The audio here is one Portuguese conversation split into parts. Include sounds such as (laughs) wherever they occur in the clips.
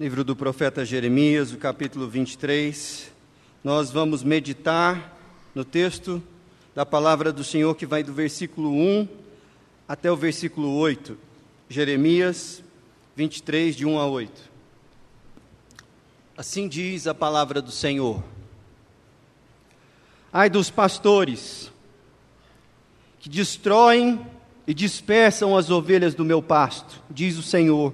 Livro do profeta Jeremias, o capítulo 23. Nós vamos meditar no texto da palavra do Senhor que vai do versículo 1 até o versículo 8. Jeremias 23, de 1 a 8. Assim diz a palavra do Senhor. Ai dos pastores que destroem e dispersam as ovelhas do meu pasto, diz o Senhor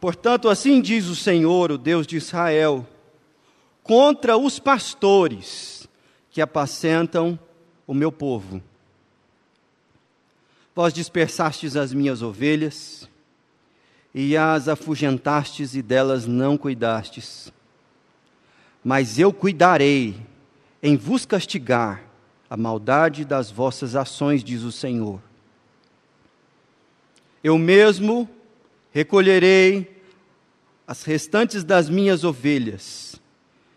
Portanto, assim diz o Senhor, o Deus de Israel, contra os pastores que apacentam o meu povo. Vós dispersastes as minhas ovelhas e as afugentastes e delas não cuidastes. Mas eu cuidarei em vos castigar a maldade das vossas ações, diz o Senhor. Eu mesmo recolherei as restantes das minhas ovelhas,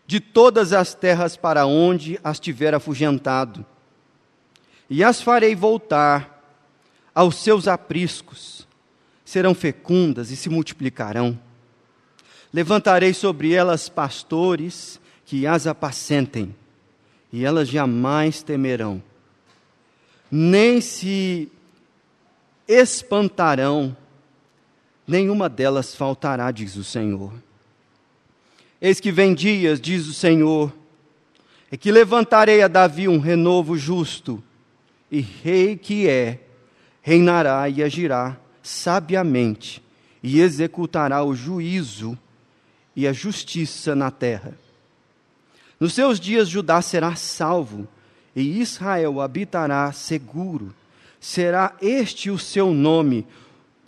de todas as terras para onde as tiver afugentado, e as farei voltar aos seus apriscos, serão fecundas e se multiplicarão. Levantarei sobre elas pastores que as apacentem, e elas jamais temerão, nem se espantarão nenhuma delas faltará, diz o Senhor. Eis que vem dias, diz o Senhor, é que levantarei a Davi um renovo justo, e rei que é, reinará e agirá sabiamente, e executará o juízo e a justiça na terra. Nos seus dias Judá será salvo, e Israel habitará seguro. Será este o seu nome,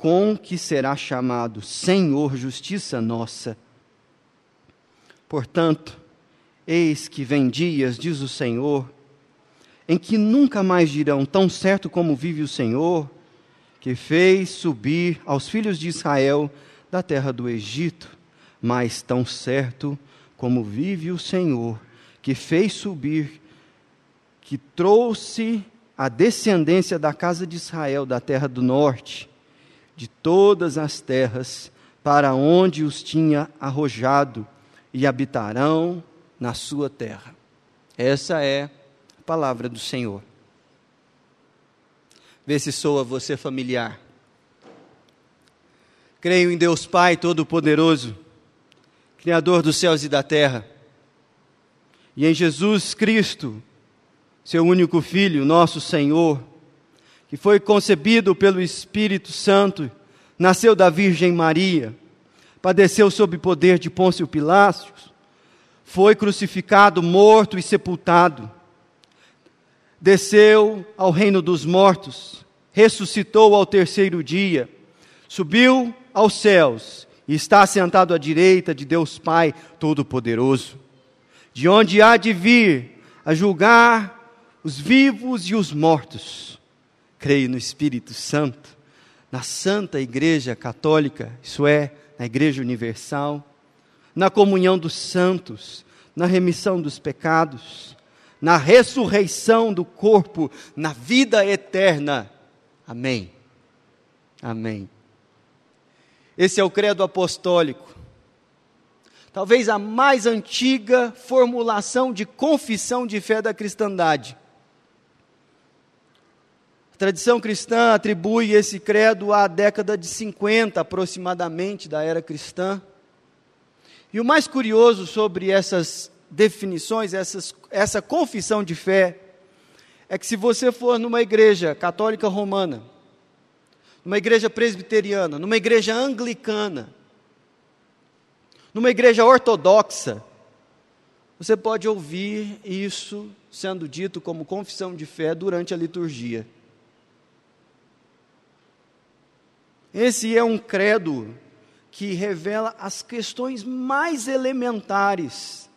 com que será chamado Senhor Justiça Nossa. Portanto, eis que vem dias, diz o Senhor, em que nunca mais dirão, tão certo como vive o Senhor, que fez subir aos filhos de Israel da terra do Egito, mas tão certo como vive o Senhor, que fez subir, que trouxe a descendência da casa de Israel da terra do norte, de todas as terras para onde os tinha arrojado e habitarão na sua terra. Essa é a palavra do Senhor. Vê se soa você familiar. Creio em Deus Pai Todo-Poderoso, Criador dos céus e da terra, e em Jesus Cristo, seu único Filho, nosso Senhor que foi concebido pelo Espírito Santo, nasceu da Virgem Maria, padeceu sob poder de Pôncio Pilatos, foi crucificado, morto e sepultado, desceu ao reino dos mortos, ressuscitou ao terceiro dia, subiu aos céus e está sentado à direita de Deus Pai Todo-Poderoso, de onde há de vir a julgar os vivos e os mortos creio no Espírito Santo, na Santa Igreja Católica, isso é, na Igreja Universal, na comunhão dos santos, na remissão dos pecados, na ressurreição do corpo, na vida eterna. Amém. Amém. Esse é o credo apostólico. Talvez a mais antiga formulação de confissão de fé da cristandade. A tradição cristã atribui esse credo à década de 50 aproximadamente da era cristã. E o mais curioso sobre essas definições, essas, essa confissão de fé, é que se você for numa igreja católica romana, numa igreja presbiteriana, numa igreja anglicana, numa igreja ortodoxa, você pode ouvir isso sendo dito como confissão de fé durante a liturgia. Esse é um credo que revela as questões mais elementares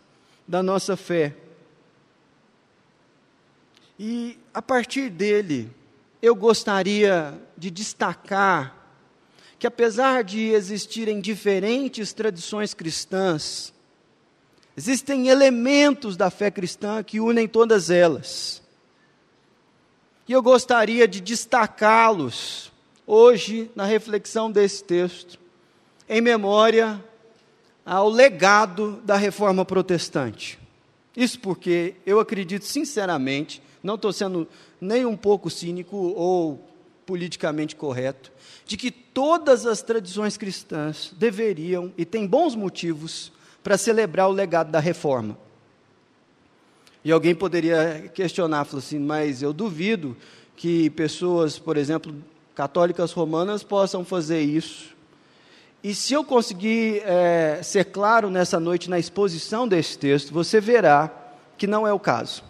da nossa fé. E a partir dele, eu gostaria de destacar que, apesar de existirem diferentes tradições cristãs, existem elementos da fé cristã que unem todas elas. E eu gostaria de destacá-los hoje na reflexão desse texto. em memória ao legado da reforma protestante. Isso porque eu acredito sinceramente, não estou sendo nem um pouco cínico ou politicamente correto, de que todas as tradições cristãs deveriam e têm bons motivos para celebrar o legado da reforma. E alguém poderia questionar, falar assim, mas eu duvido que pessoas, por exemplo, católicas romanas possam fazer isso. E se eu conseguir é, ser claro nessa noite na exposição desse texto, você verá que não é o caso.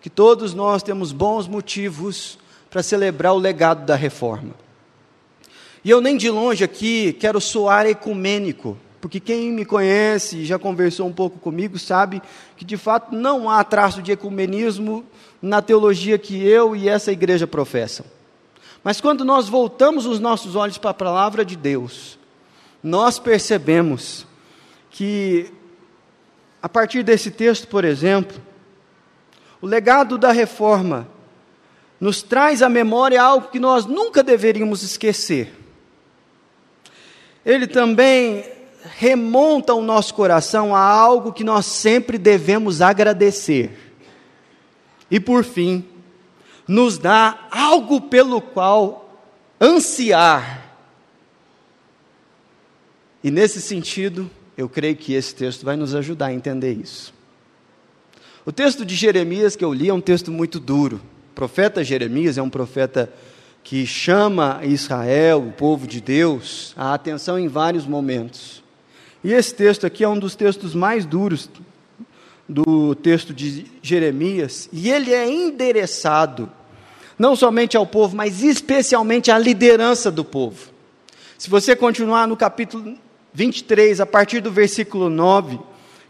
Que todos nós temos bons motivos para celebrar o legado da reforma. E eu nem de longe aqui quero soar ecumênico, porque quem me conhece e já conversou um pouco comigo sabe que de fato não há traço de ecumenismo na teologia que eu e essa igreja professam. Mas quando nós voltamos os nossos olhos para a palavra de Deus, nós percebemos que, a partir desse texto, por exemplo, o legado da reforma nos traz à memória algo que nós nunca deveríamos esquecer. Ele também remonta o nosso coração a algo que nós sempre devemos agradecer. E por fim, nos dá algo pelo qual ansiar. E nesse sentido, eu creio que esse texto vai nos ajudar a entender isso. O texto de Jeremias que eu li é um texto muito duro. O profeta Jeremias é um profeta que chama Israel, o povo de Deus, a atenção em vários momentos. E esse texto aqui é um dos textos mais duros do texto de Jeremias, e ele é endereçado não somente ao povo, mas especialmente à liderança do povo. Se você continuar no capítulo 23, a partir do versículo 9,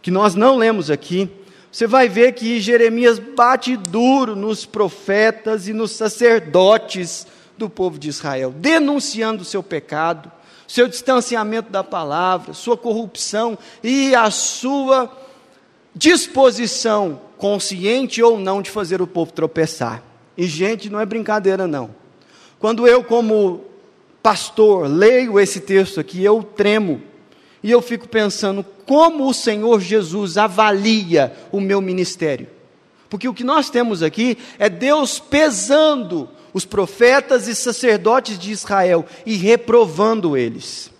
que nós não lemos aqui, você vai ver que Jeremias bate duro nos profetas e nos sacerdotes do povo de Israel, denunciando o seu pecado, seu distanciamento da palavra, sua corrupção e a sua disposição, consciente ou não, de fazer o povo tropeçar. E, gente, não é brincadeira, não. Quando eu, como pastor, leio esse texto aqui, eu tremo. E eu fico pensando como o Senhor Jesus avalia o meu ministério. Porque o que nós temos aqui é Deus pesando os profetas e sacerdotes de Israel e reprovando eles.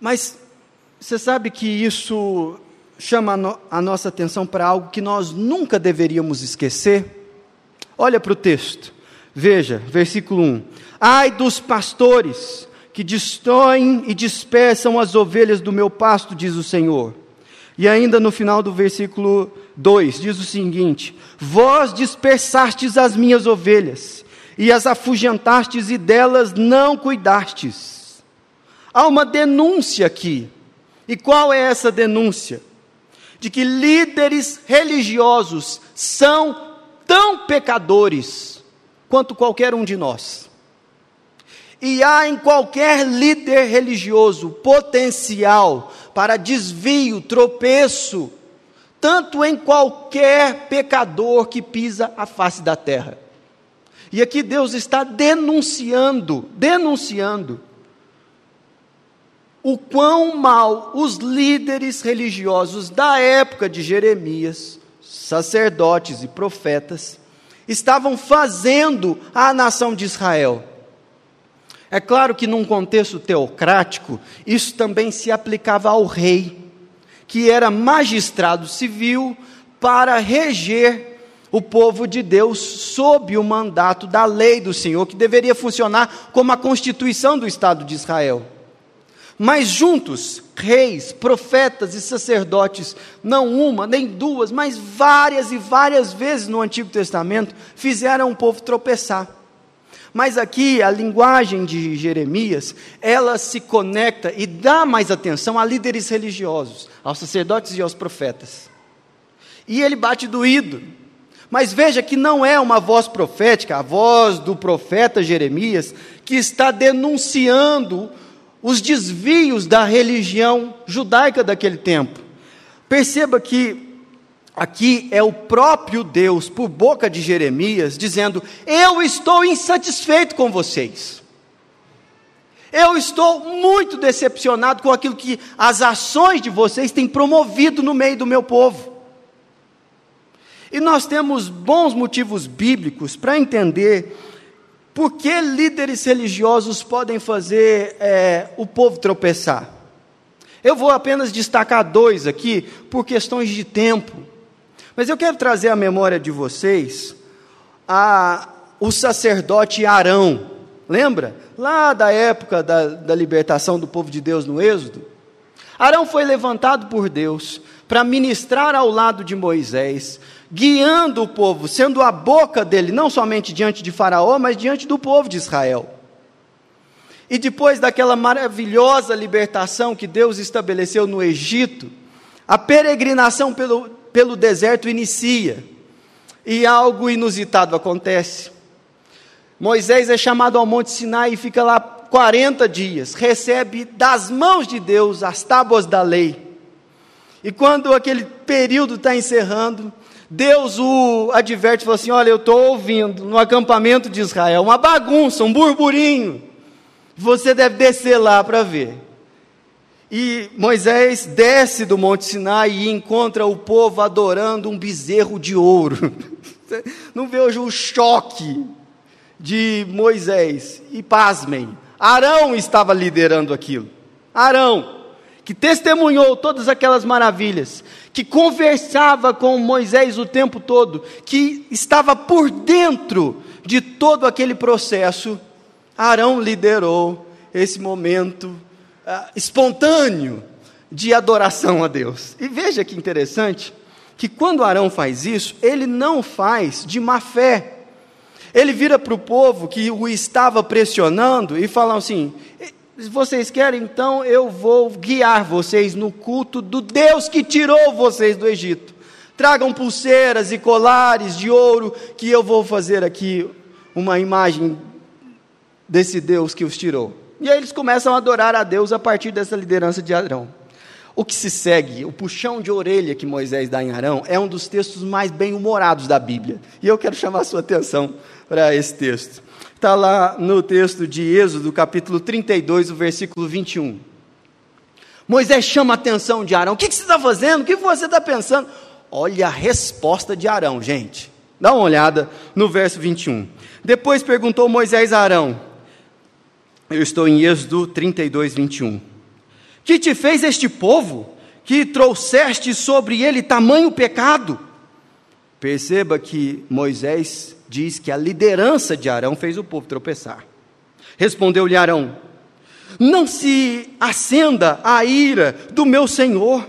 Mas você sabe que isso chama a, no, a nossa atenção para algo que nós nunca deveríamos esquecer? Olha para o texto, veja, versículo 1: Ai dos pastores que destroem e dispersam as ovelhas do meu pasto, diz o Senhor. E ainda no final do versículo 2 diz o seguinte: Vós dispersastes as minhas ovelhas, e as afugentastes, e delas não cuidastes. Há uma denúncia aqui. E qual é essa denúncia? De que líderes religiosos são tão pecadores quanto qualquer um de nós. E há em qualquer líder religioso potencial para desvio, tropeço, tanto em qualquer pecador que pisa a face da terra. E aqui Deus está denunciando, denunciando o quão mal os líderes religiosos da época de Jeremias, sacerdotes e profetas, estavam fazendo à nação de Israel. É claro que num contexto teocrático, isso também se aplicava ao rei que era magistrado civil para reger o povo de Deus sob o mandato da lei do Senhor, que deveria funcionar como a constituição do Estado de Israel. Mas juntos, reis, profetas e sacerdotes, não uma, nem duas, mas várias e várias vezes no Antigo Testamento, fizeram o povo tropeçar. Mas aqui a linguagem de Jeremias, ela se conecta e dá mais atenção a líderes religiosos, aos sacerdotes e aos profetas. E ele bate doído. Mas veja que não é uma voz profética, a voz do profeta Jeremias, que está denunciando os desvios da religião judaica daquele tempo. Perceba que Aqui é o próprio Deus, por boca de Jeremias, dizendo: Eu estou insatisfeito com vocês. Eu estou muito decepcionado com aquilo que as ações de vocês têm promovido no meio do meu povo. E nós temos bons motivos bíblicos para entender por que líderes religiosos podem fazer é, o povo tropeçar. Eu vou apenas destacar dois aqui, por questões de tempo. Mas eu quero trazer à memória de vocês a, o sacerdote Arão. Lembra? Lá da época da, da libertação do povo de Deus no Êxodo. Arão foi levantado por Deus para ministrar ao lado de Moisés, guiando o povo, sendo a boca dele, não somente diante de Faraó, mas diante do povo de Israel. E depois daquela maravilhosa libertação que Deus estabeleceu no Egito, a peregrinação pelo, pelo deserto inicia. E algo inusitado acontece. Moisés é chamado ao Monte Sinai e fica lá 40 dias, recebe das mãos de Deus as tábuas da lei. E quando aquele período está encerrando, Deus o adverte e fala assim: Olha, eu estou ouvindo no acampamento de Israel uma bagunça, um burburinho. Você deve descer lá para ver. E Moisés desce do Monte Sinai e encontra o povo adorando um bezerro de ouro. (laughs) Não vejo o choque de Moisés. E pasmem, Arão estava liderando aquilo. Arão que testemunhou todas aquelas maravilhas, que conversava com Moisés o tempo todo, que estava por dentro de todo aquele processo, Arão liderou esse momento ah, espontâneo de adoração a Deus. E veja que interessante, que quando Arão faz isso, ele não faz de má fé. Ele vira para o povo que o estava pressionando e fala assim: se vocês querem, então eu vou guiar vocês no culto do Deus que tirou vocês do Egito. Tragam pulseiras e colares de ouro, que eu vou fazer aqui uma imagem desse Deus que os tirou. E aí eles começam a adorar a Deus a partir dessa liderança de Arão. O que se segue, o puxão de orelha que Moisés dá em Arão, é um dos textos mais bem-humorados da Bíblia. E eu quero chamar a sua atenção para esse texto. Está lá no texto de Êxodo, capítulo 32, o versículo 21. Moisés chama a atenção de Arão: O que, que você está fazendo? O que você está pensando? Olha a resposta de Arão, gente. Dá uma olhada no verso 21. Depois perguntou Moisés a Arão: Eu estou em Êxodo 32, 21. Que te fez este povo que trouxeste sobre ele tamanho pecado? Perceba que Moisés diz que a liderança de Arão fez o povo tropeçar. Respondeu-lhe Arão: Não se acenda a ira do meu senhor.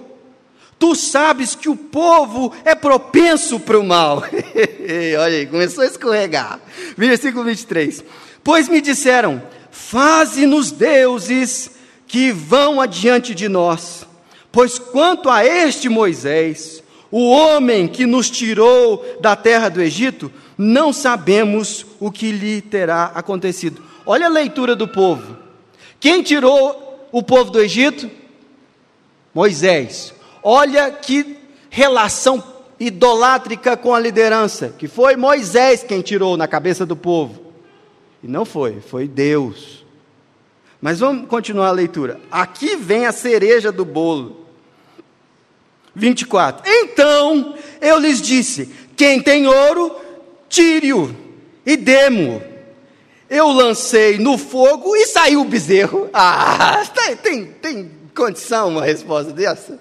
Tu sabes que o povo é propenso para o mal. (laughs) Olha aí, começou a escorregar. Versículo 23. Pois me disseram: Faze-nos deuses que vão adiante de nós. Pois quanto a este Moisés, o homem que nos tirou da terra do Egito, não sabemos o que lhe terá acontecido. Olha a leitura do povo. Quem tirou o povo do Egito? Moisés. Olha que relação idolátrica com a liderança, que foi Moisés quem tirou na cabeça do povo. E não foi, foi Deus. Mas vamos continuar a leitura. Aqui vem a cereja do bolo. 24. Então eu lhes disse: quem tem ouro, tire-o e demo. Eu lancei no fogo e saiu o bezerro. (laughs) Ah, tem, tem, tem condição uma resposta dessa?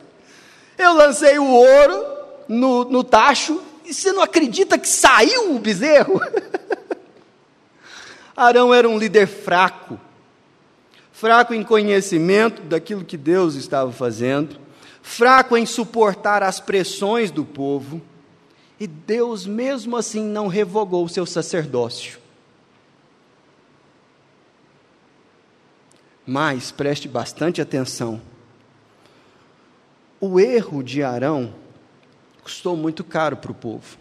Eu lancei o ouro no, no tacho e você não acredita que saiu o bezerro? (laughs) Arão era um líder fraco, fraco em conhecimento daquilo que Deus estava fazendo, fraco em suportar as pressões do povo e Deus, mesmo assim, não revogou o seu sacerdócio. Mas preste bastante atenção. O erro de Arão custou muito caro para o povo.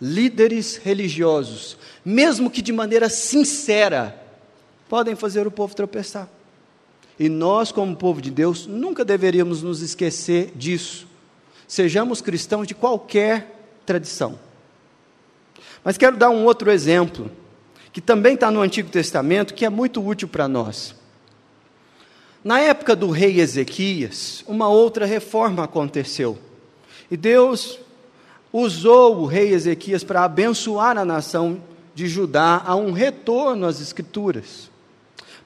Líderes religiosos, mesmo que de maneira sincera, podem fazer o povo tropeçar. E nós, como povo de Deus, nunca deveríamos nos esquecer disso. Sejamos cristãos de qualquer tradição. Mas quero dar um outro exemplo, que também está no Antigo Testamento, que é muito útil para nós. Na época do rei Ezequias, uma outra reforma aconteceu. E Deus usou o rei Ezequias para abençoar a nação de Judá a um retorno às Escrituras.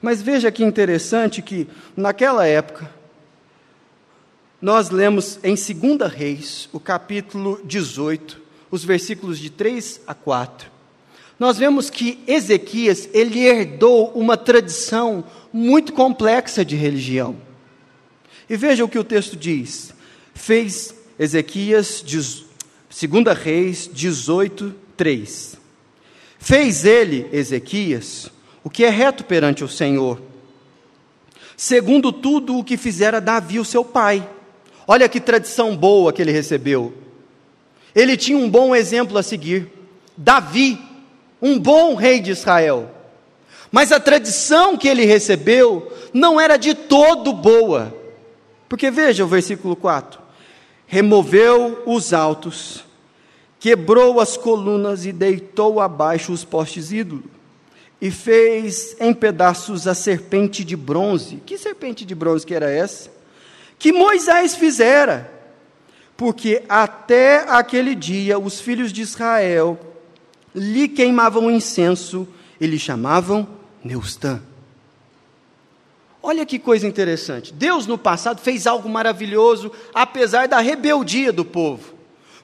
Mas veja que interessante que, naquela época, nós lemos em 2 Reis, o capítulo 18, os versículos de 3 a 4. Nós vemos que Ezequias, ele herdou uma tradição muito complexa de religião. E veja o que o texto diz. Fez Ezequias, 2 Reis 18, 3. Fez ele, Ezequias, o que é reto perante o Senhor, segundo tudo o que fizera Davi, o seu pai. Olha que tradição boa que ele recebeu. Ele tinha um bom exemplo a seguir. Davi, um bom rei de Israel. Mas a tradição que ele recebeu não era de todo boa. Porque veja o versículo 4: removeu os altos, quebrou as colunas e deitou abaixo os postes ídolos, e fez em pedaços a serpente de bronze. Que serpente de bronze que era essa? Que Moisés fizera. Porque até aquele dia os filhos de Israel lhe queimavam incenso e lhe chamavam Neustã. Olha que coisa interessante. Deus no passado fez algo maravilhoso, apesar da rebeldia do povo.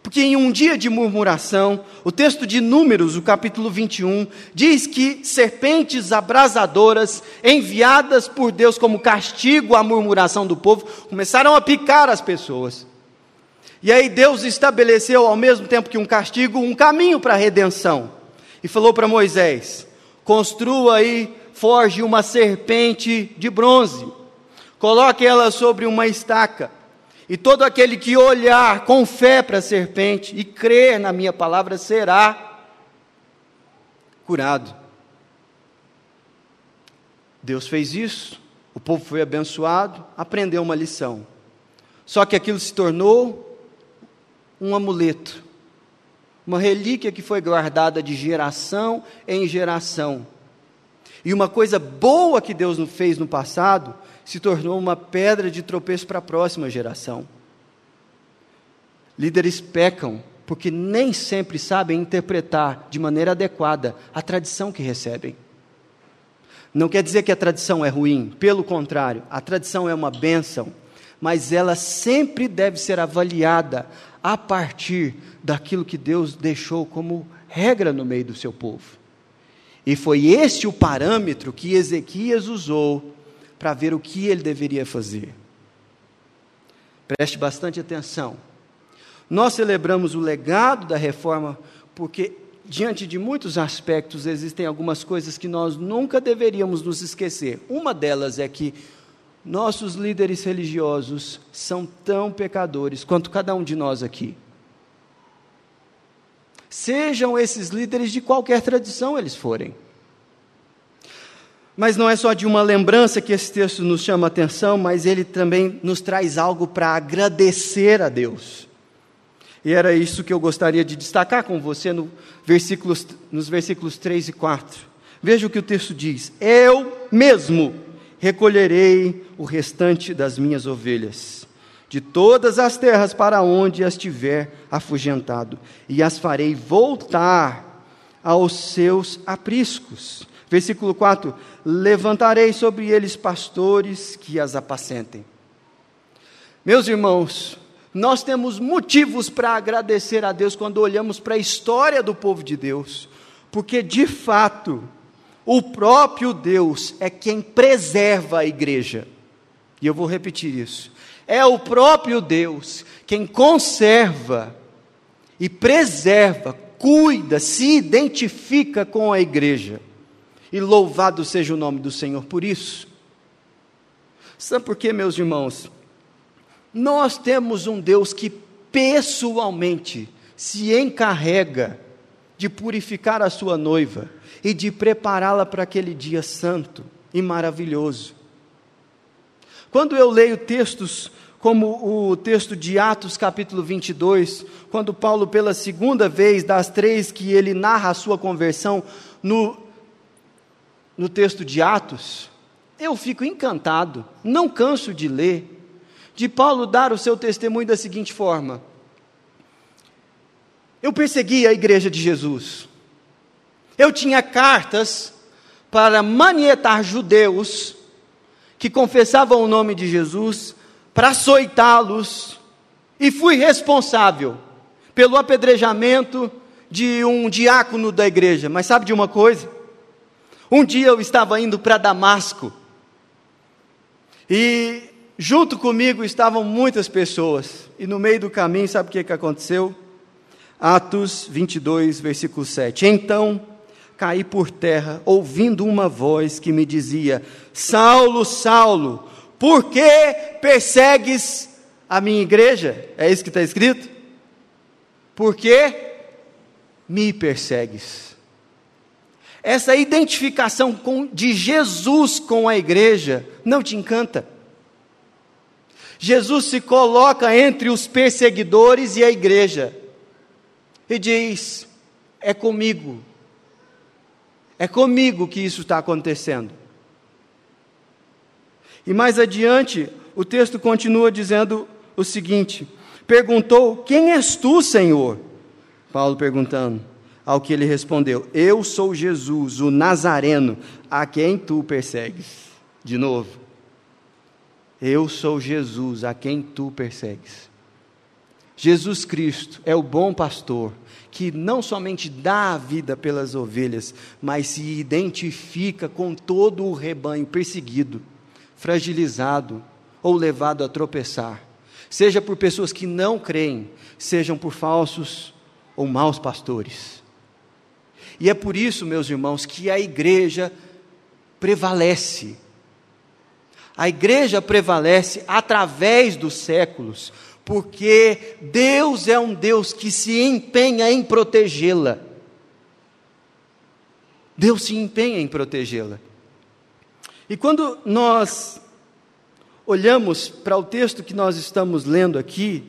Porque em um dia de murmuração, o texto de Números, o capítulo 21, diz que serpentes abrasadoras, enviadas por Deus como castigo à murmuração do povo, começaram a picar as pessoas. E aí Deus estabeleceu, ao mesmo tempo que um castigo, um caminho para a redenção. E falou para Moisés: construa aí, forge uma serpente de bronze, coloque ela sobre uma estaca, e todo aquele que olhar com fé para a serpente e crer na minha palavra será curado. Deus fez isso, o povo foi abençoado, aprendeu uma lição. Só que aquilo se tornou um amuleto uma relíquia que foi guardada de geração em geração. E uma coisa boa que Deus fez no passado se tornou uma pedra de tropeço para a próxima geração. Líderes pecam porque nem sempre sabem interpretar de maneira adequada a tradição que recebem. Não quer dizer que a tradição é ruim, pelo contrário, a tradição é uma bênção, mas ela sempre deve ser avaliada a partir daquilo que Deus deixou como regra no meio do seu povo. E foi este o parâmetro que Ezequias usou para ver o que ele deveria fazer. Preste bastante atenção. Nós celebramos o legado da reforma porque, diante de muitos aspectos, existem algumas coisas que nós nunca deveríamos nos esquecer. Uma delas é que nossos líderes religiosos são tão pecadores quanto cada um de nós aqui. Sejam esses líderes de qualquer tradição eles forem. Mas não é só de uma lembrança que esse texto nos chama a atenção, mas ele também nos traz algo para agradecer a Deus. E era isso que eu gostaria de destacar com você no versículos, nos versículos 3 e 4. Veja o que o texto diz: Eu mesmo recolherei o restante das minhas ovelhas, de todas as terras para onde as tiver afugentado, e as farei voltar aos seus apriscos. Versículo 4: Levantarei sobre eles pastores que as apacentem. Meus irmãos, nós temos motivos para agradecer a Deus quando olhamos para a história do povo de Deus, porque de fato, o próprio Deus é quem preserva a igreja. E eu vou repetir isso. É o próprio Deus quem conserva e preserva, cuida, se identifica com a igreja. E louvado seja o nome do Senhor por isso. Sabe por quê, meus irmãos? Nós temos um Deus que pessoalmente se encarrega de purificar a sua noiva e de prepará-la para aquele dia santo e maravilhoso. Quando eu leio textos como o texto de Atos capítulo 22, quando Paulo pela segunda vez das três que ele narra a sua conversão, no no texto de Atos, eu fico encantado, não canso de ler, de Paulo dar o seu testemunho da seguinte forma: Eu persegui a igreja de Jesus, eu tinha cartas para manietar judeus que confessavam o nome de Jesus, para açoitá-los, e fui responsável pelo apedrejamento de um diácono da igreja. Mas sabe de uma coisa? Um dia eu estava indo para Damasco e junto comigo estavam muitas pessoas. E no meio do caminho, sabe o que, que aconteceu? Atos 22, versículo 7. Então caí por terra, ouvindo uma voz que me dizia: Saulo, Saulo, por que persegues a minha igreja? É isso que está escrito? Por que me persegues? Essa identificação com, de Jesus com a igreja não te encanta. Jesus se coloca entre os perseguidores e a igreja e diz: É comigo, é comigo que isso está acontecendo. E mais adiante, o texto continua dizendo o seguinte: Perguntou: Quem és tu, Senhor? Paulo perguntando. Ao que ele respondeu: Eu sou Jesus, o Nazareno, a quem tu persegues. De novo. Eu sou Jesus, a quem tu persegues. Jesus Cristo é o bom pastor que não somente dá a vida pelas ovelhas, mas se identifica com todo o rebanho perseguido, fragilizado ou levado a tropeçar, seja por pessoas que não creem, sejam por falsos ou maus pastores. E é por isso, meus irmãos, que a igreja prevalece. A igreja prevalece através dos séculos, porque Deus é um Deus que se empenha em protegê-la. Deus se empenha em protegê-la. E quando nós olhamos para o texto que nós estamos lendo aqui,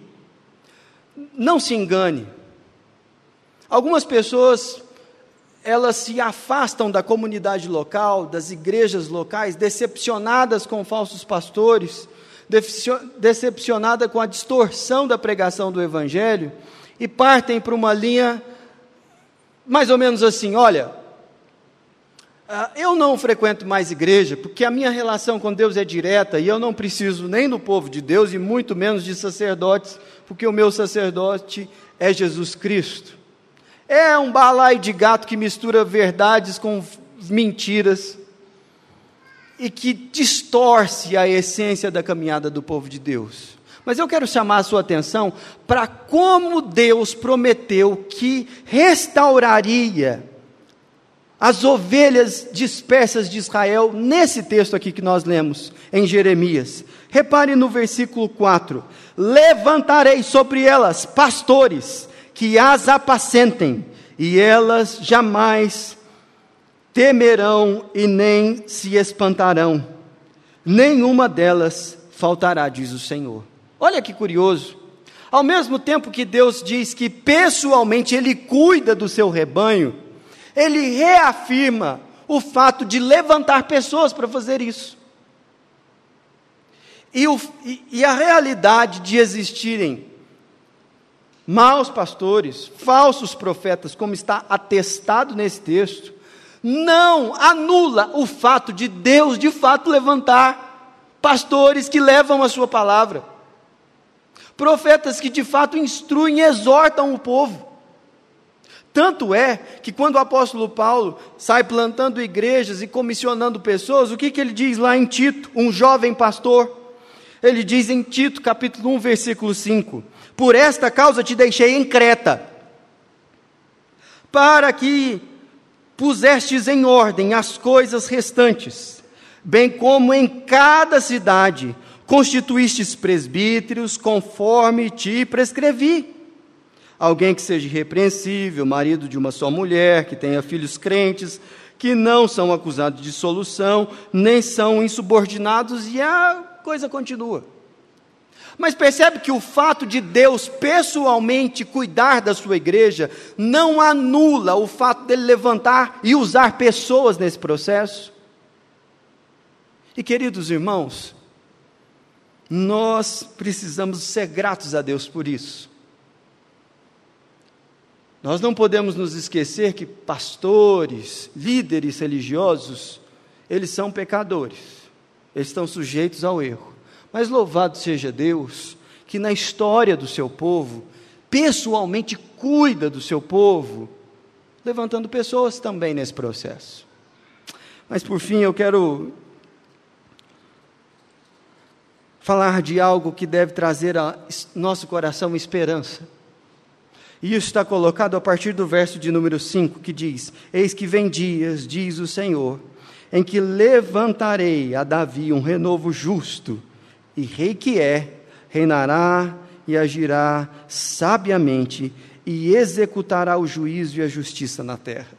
não se engane. Algumas pessoas elas se afastam da comunidade local, das igrejas locais, decepcionadas com falsos pastores, decepcionadas com a distorção da pregação do Evangelho, e partem para uma linha mais ou menos assim: olha, ah, eu não frequento mais igreja, porque a minha relação com Deus é direta e eu não preciso nem do povo de Deus e muito menos de sacerdotes, porque o meu sacerdote é Jesus Cristo. É um balaio de gato que mistura verdades com mentiras e que distorce a essência da caminhada do povo de Deus. Mas eu quero chamar a sua atenção para como Deus prometeu que restauraria as ovelhas dispersas de Israel nesse texto aqui que nós lemos em Jeremias. Repare no versículo 4: Levantarei sobre elas pastores que as apacentem, e elas jamais temerão e nem se espantarão. Nenhuma delas faltará, diz o Senhor. Olha que curioso. Ao mesmo tempo que Deus diz que pessoalmente Ele cuida do seu rebanho, Ele reafirma o fato de levantar pessoas para fazer isso. E, o, e, e a realidade de existirem maus pastores, falsos profetas, como está atestado nesse texto, não anula o fato de Deus de fato levantar pastores que levam a sua palavra, profetas que de fato instruem e exortam o povo. Tanto é que quando o apóstolo Paulo sai plantando igrejas e comissionando pessoas, o que, que ele diz lá em Tito, um jovem pastor? Ele diz em Tito, capítulo 1, versículo 5: por esta causa te deixei em Creta, para que pusestes em ordem as coisas restantes, bem como em cada cidade constituístes presbíteros, conforme te prescrevi. Alguém que seja irrepreensível, marido de uma só mulher, que tenha filhos crentes, que não são acusados de solução, nem são insubordinados, e a coisa continua. Mas percebe que o fato de Deus pessoalmente cuidar da sua igreja não anula o fato dele levantar e usar pessoas nesse processo? E queridos irmãos, nós precisamos ser gratos a Deus por isso. Nós não podemos nos esquecer que pastores, líderes religiosos, eles são pecadores, eles estão sujeitos ao erro. Mas louvado seja Deus, que na história do seu povo, pessoalmente cuida do seu povo, levantando pessoas também nesse processo. Mas por fim, eu quero falar de algo que deve trazer a nosso coração esperança. E isso está colocado a partir do verso de número 5, que diz: Eis que vem dias, diz o Senhor, em que levantarei a Davi um renovo justo, e rei que é, reinará e agirá sabiamente, e executará o juízo e a justiça na terra.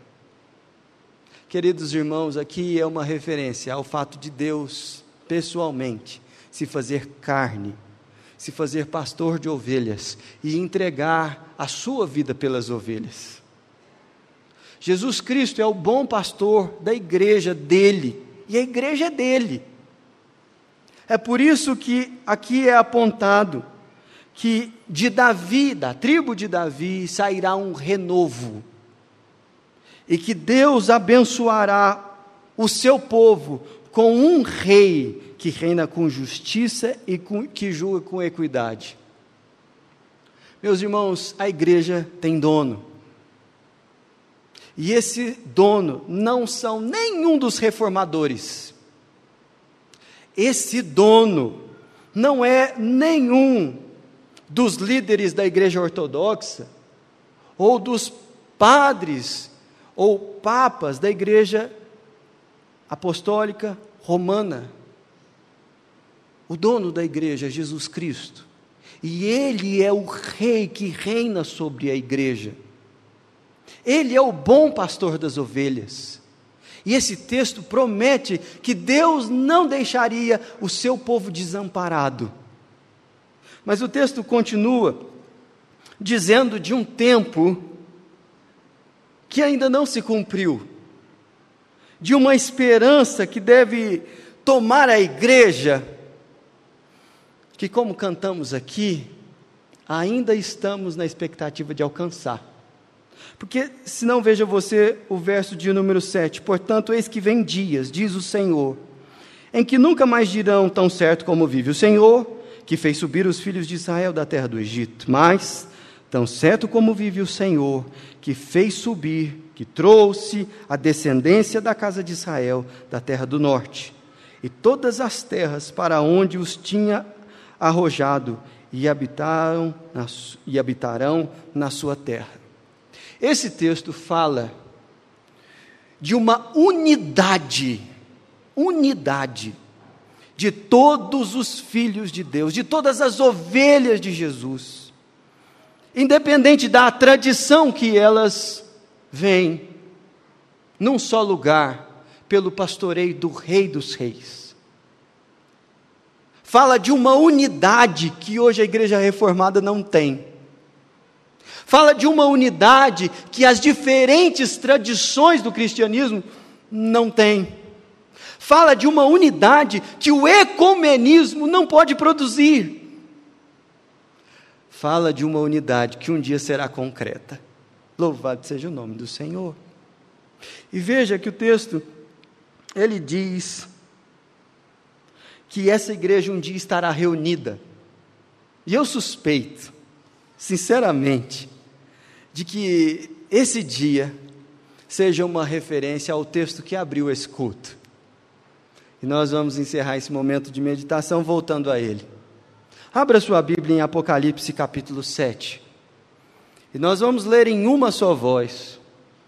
Queridos irmãos, aqui é uma referência ao fato de Deus, pessoalmente, se fazer carne, se fazer pastor de ovelhas e entregar a sua vida pelas ovelhas. Jesus Cristo é o bom pastor da igreja dele, e a igreja é dele. É por isso que aqui é apontado que de Davi, da tribo de Davi, sairá um renovo, e que Deus abençoará o seu povo com um rei que reina com justiça e com, que julga com equidade. Meus irmãos, a igreja tem dono. E esse dono não são nenhum dos reformadores. Esse dono não é nenhum dos líderes da igreja ortodoxa ou dos padres ou papas da igreja apostólica romana. O dono da igreja é Jesus Cristo. E ele é o rei que reina sobre a igreja. Ele é o bom pastor das ovelhas. E esse texto promete que Deus não deixaria o seu povo desamparado. Mas o texto continua dizendo de um tempo que ainda não se cumpriu, de uma esperança que deve tomar a igreja que, como cantamos aqui, ainda estamos na expectativa de alcançar. Porque, se não veja você o verso de número 7, portanto, eis que vem dias, diz o Senhor, em que nunca mais dirão tão certo como vive o Senhor, que fez subir os filhos de Israel da terra do Egito, mas, tão certo como vive o Senhor, que fez subir, que trouxe a descendência da casa de Israel da terra do norte, e todas as terras para onde os tinha arrojado e, habitaram e habitarão na sua terra. Esse texto fala de uma unidade, unidade de todos os filhos de Deus, de todas as ovelhas de Jesus, independente da tradição que elas vêm, num só lugar, pelo pastoreio do Rei dos Reis fala de uma unidade que hoje a igreja reformada não tem. Fala de uma unidade que as diferentes tradições do cristianismo não têm. Fala de uma unidade que o ecumenismo não pode produzir. Fala de uma unidade que um dia será concreta. Louvado seja o nome do Senhor. E veja que o texto ele diz que essa igreja um dia estará reunida. E eu suspeito, sinceramente, de que esse dia seja uma referência ao texto que abriu esse culto. E nós vamos encerrar esse momento de meditação voltando a ele. Abra sua Bíblia em Apocalipse capítulo 7. E nós vamos ler em uma só voz.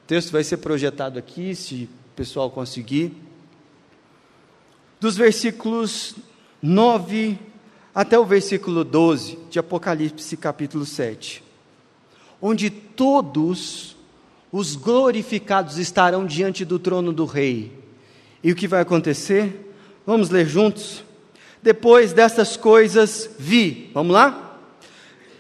O texto vai ser projetado aqui, se o pessoal conseguir dos versículos 9 até o versículo 12 de Apocalipse, capítulo 7, onde todos os glorificados estarão diante do trono do Rei. E o que vai acontecer? Vamos ler juntos? Depois dessas coisas vi, vamos lá?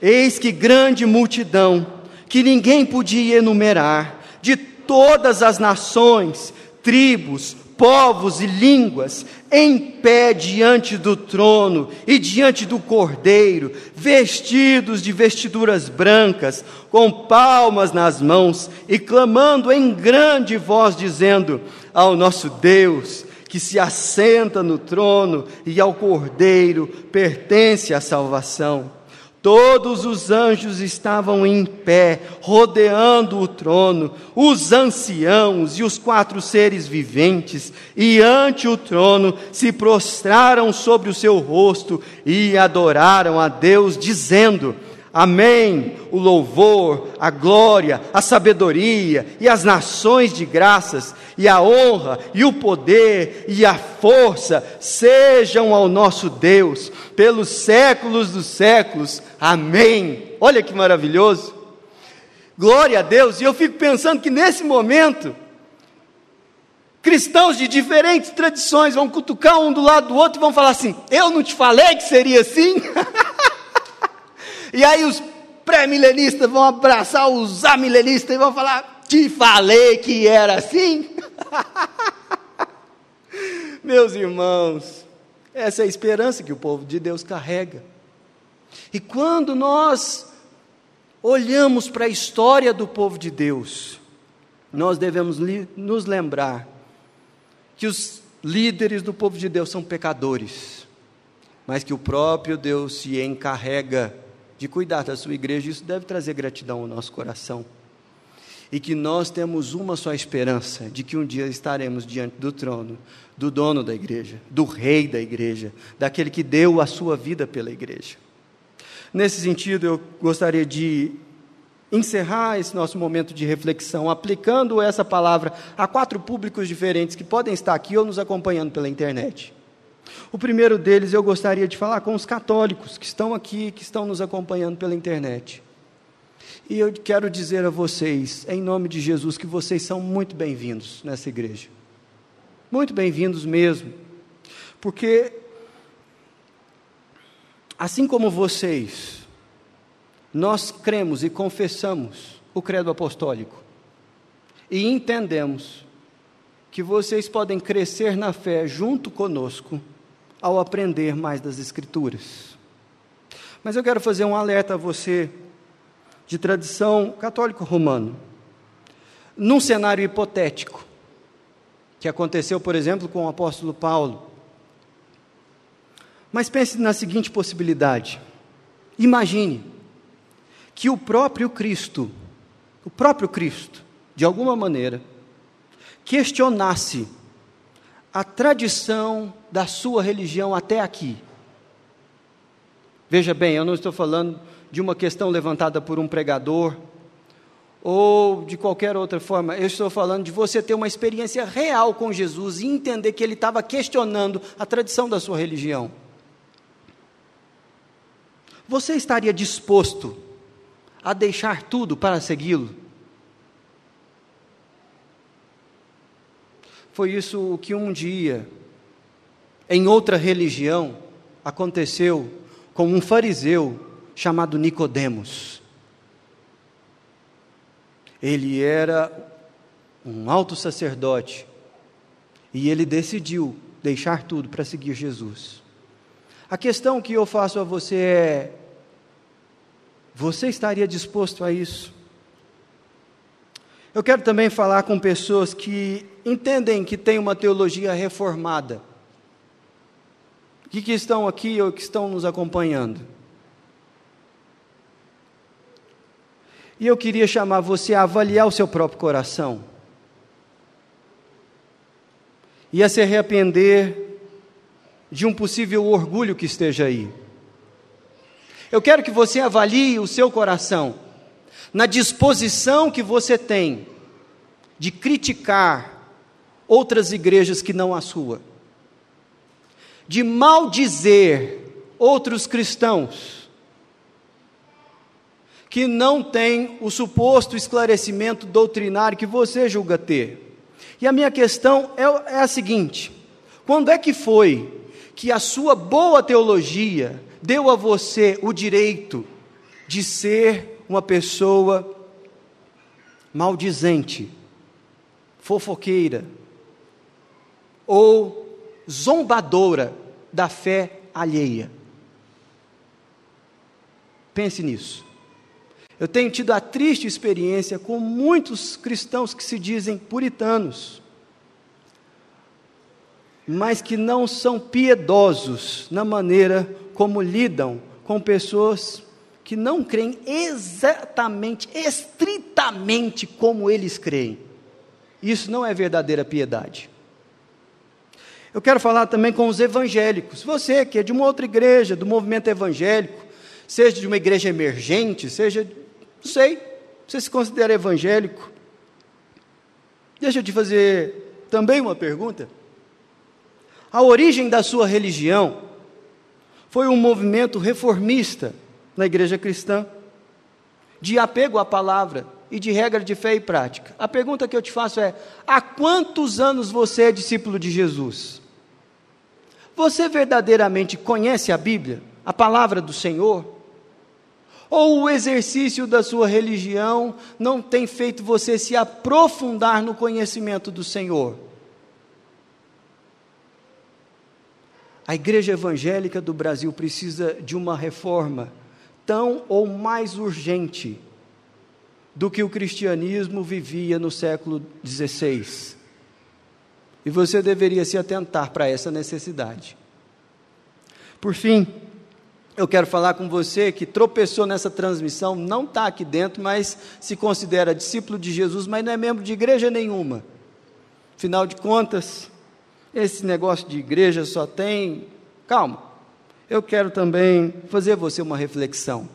Eis que grande multidão, que ninguém podia enumerar, de todas as nações, tribos, povos e línguas, em pé diante do trono e diante do Cordeiro, vestidos de vestiduras brancas, com palmas nas mãos e clamando em grande voz, dizendo: Ao nosso Deus, que se assenta no trono e ao Cordeiro pertence a salvação. Todos os anjos estavam em pé, rodeando o trono, os anciãos e os quatro seres viventes, e ante o trono se prostraram sobre o seu rosto e adoraram a Deus, dizendo: Amém. O louvor, a glória, a sabedoria e as nações de graças, e a honra, e o poder, e a força sejam ao nosso Deus, pelos séculos dos séculos. Amém. Olha que maravilhoso. Glória a Deus. E eu fico pensando que nesse momento, cristãos de diferentes tradições vão cutucar um do lado do outro e vão falar assim: Eu não te falei que seria assim? (laughs) E aí os pré-milenistas vão abraçar os amilenistas e vão falar: Te falei que era assim? (laughs) Meus irmãos, essa é a esperança que o povo de Deus carrega. E quando nós olhamos para a história do povo de Deus, nós devemos nos lembrar que os líderes do povo de Deus são pecadores, mas que o próprio Deus se encarrega de cuidar da sua igreja, isso deve trazer gratidão ao nosso coração. E que nós temos uma só esperança, de que um dia estaremos diante do trono do dono da igreja, do rei da igreja, daquele que deu a sua vida pela igreja. Nesse sentido, eu gostaria de encerrar esse nosso momento de reflexão aplicando essa palavra a quatro públicos diferentes que podem estar aqui ou nos acompanhando pela internet. O primeiro deles eu gostaria de falar com os católicos que estão aqui, que estão nos acompanhando pela internet. E eu quero dizer a vocês, em nome de Jesus, que vocês são muito bem-vindos nessa igreja. Muito bem-vindos mesmo. Porque, assim como vocês, nós cremos e confessamos o credo apostólico e entendemos que vocês podem crescer na fé junto conosco ao aprender mais das Escrituras. Mas eu quero fazer um alerta a você de tradição católico romano. Num cenário hipotético, que aconteceu, por exemplo, com o apóstolo Paulo. Mas pense na seguinte possibilidade: imagine que o próprio Cristo, o próprio Cristo, de alguma maneira, questionasse a tradição da sua religião até aqui. Veja bem, eu não estou falando de uma questão levantada por um pregador ou de qualquer outra forma, eu estou falando de você ter uma experiência real com Jesus e entender que ele estava questionando a tradição da sua religião. Você estaria disposto a deixar tudo para segui-lo? Foi isso que um dia, em outra religião, aconteceu com um fariseu chamado Nicodemos. Ele era um alto sacerdote e ele decidiu deixar tudo para seguir Jesus. A questão que eu faço a você é: você estaria disposto a isso? Eu quero também falar com pessoas que entendem que têm uma teologia reformada, que, que estão aqui ou que estão nos acompanhando. E eu queria chamar você a avaliar o seu próprio coração e a se arrepender de um possível orgulho que esteja aí. Eu quero que você avalie o seu coração na disposição que você tem de criticar outras igrejas que não a sua, de maldizer outros cristãos que não têm o suposto esclarecimento doutrinário que você julga ter. E a minha questão é, é a seguinte: quando é que foi que a sua boa teologia deu a você o direito de ser uma pessoa maldizente, fofoqueira, ou zombadora da fé alheia. Pense nisso. Eu tenho tido a triste experiência com muitos cristãos que se dizem puritanos, mas que não são piedosos na maneira como lidam com pessoas que não creem exatamente, estritamente como eles creem. Isso não é verdadeira piedade. Eu quero falar também com os evangélicos. Você que é de uma outra igreja, do movimento evangélico, seja de uma igreja emergente, seja, não sei, você se considera evangélico. Deixa eu te fazer também uma pergunta. A origem da sua religião foi um movimento reformista na igreja cristã, de apego à palavra e de regra de fé e prática. A pergunta que eu te faço é: há quantos anos você é discípulo de Jesus? Você verdadeiramente conhece a Bíblia, a palavra do Senhor? Ou o exercício da sua religião não tem feito você se aprofundar no conhecimento do Senhor? A igreja evangélica do Brasil precisa de uma reforma tão ou mais urgente do que o cristianismo vivia no século XVI. E você deveria se atentar para essa necessidade. Por fim, eu quero falar com você que tropeçou nessa transmissão, não está aqui dentro, mas se considera discípulo de Jesus, mas não é membro de igreja nenhuma. Afinal de contas, esse negócio de igreja só tem. Calma, eu quero também fazer você uma reflexão.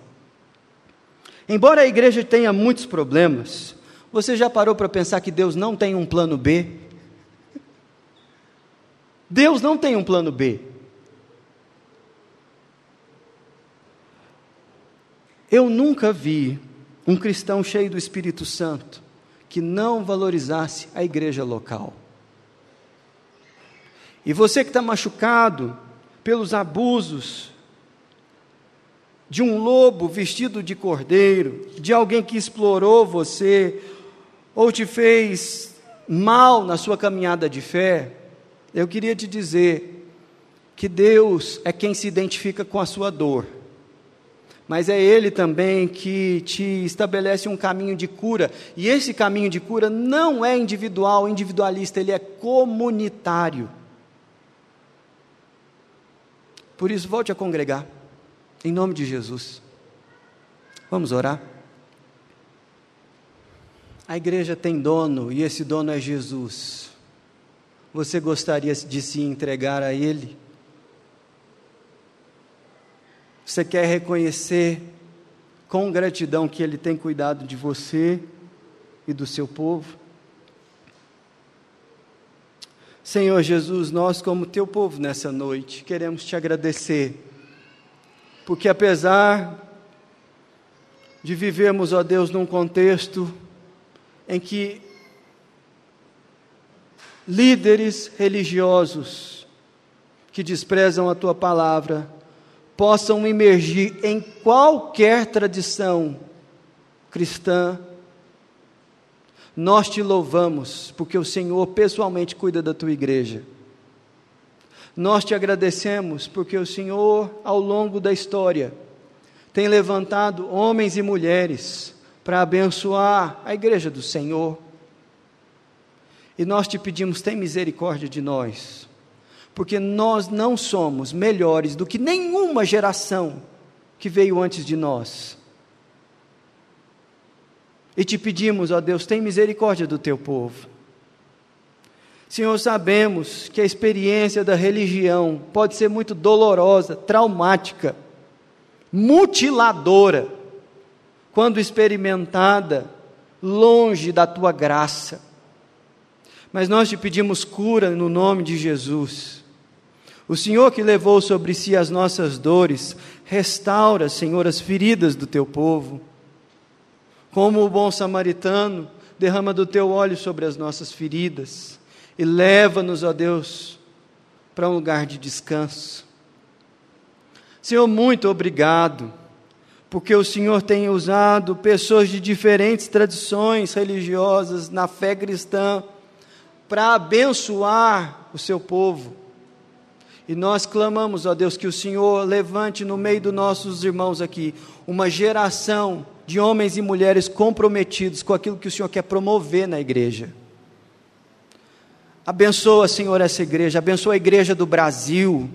Embora a igreja tenha muitos problemas, você já parou para pensar que Deus não tem um plano B? Deus não tem um plano B. Eu nunca vi um cristão cheio do Espírito Santo que não valorizasse a igreja local. E você que está machucado pelos abusos de um lobo vestido de cordeiro, de alguém que explorou você, ou te fez mal na sua caminhada de fé, eu queria te dizer que Deus é quem se identifica com a sua dor, mas é Ele também que te estabelece um caminho de cura, e esse caminho de cura não é individual, individualista, ele é comunitário. Por isso, volte a congregar, em nome de Jesus. Vamos orar? A igreja tem dono e esse dono é Jesus. Você gostaria de se entregar a Ele? Você quer reconhecer com gratidão que Ele tem cuidado de você e do seu povo? Senhor Jesus, nós, como teu povo nessa noite, queremos te agradecer, porque apesar de vivermos, ó Deus, num contexto em que líderes religiosos que desprezam a tua palavra possam emergir em qualquer tradição cristã. Nós te louvamos, porque o Senhor pessoalmente cuida da tua igreja. Nós te agradecemos, porque o Senhor, ao longo da história, tem levantado homens e mulheres para abençoar a igreja do Senhor e nós te pedimos, tem misericórdia de nós, porque nós não somos melhores do que nenhuma geração que veio antes de nós. E te pedimos, ó Deus, tem misericórdia do teu povo. Senhor, sabemos que a experiência da religião pode ser muito dolorosa, traumática, mutiladora, quando experimentada longe da tua graça. Mas nós te pedimos cura no nome de Jesus. O Senhor que levou sobre si as nossas dores, restaura, Senhor, as feridas do teu povo. Como o bom samaritano, derrama do teu óleo sobre as nossas feridas e leva-nos, ó Deus, para um lugar de descanso. Senhor, muito obrigado, porque o Senhor tem usado pessoas de diferentes tradições religiosas na fé cristã para abençoar o seu povo. E nós clamamos, ó Deus, que o Senhor levante no meio dos nossos irmãos aqui uma geração de homens e mulheres comprometidos com aquilo que o Senhor quer promover na igreja. Abençoa, Senhor, essa igreja, abençoa a igreja do Brasil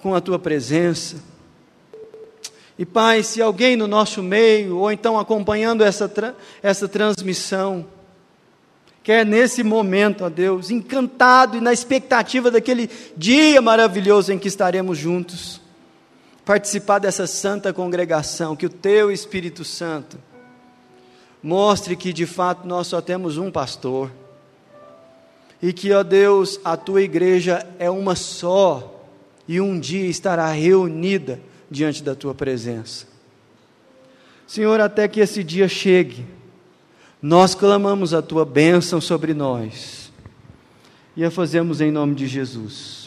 com a tua presença. E Pai, se alguém no nosso meio, ou então acompanhando essa, essa transmissão, quer nesse momento, ó Deus, encantado e na expectativa daquele dia maravilhoso em que estaremos juntos, participar dessa santa congregação, que o Teu Espírito Santo mostre que de fato nós só temos um pastor, e que, ó Deus, a Tua igreja é uma só, e um dia estará reunida diante da tua presença. Senhor, até que esse dia chegue, nós clamamos a tua bênção sobre nós e a fazemos em nome de Jesus.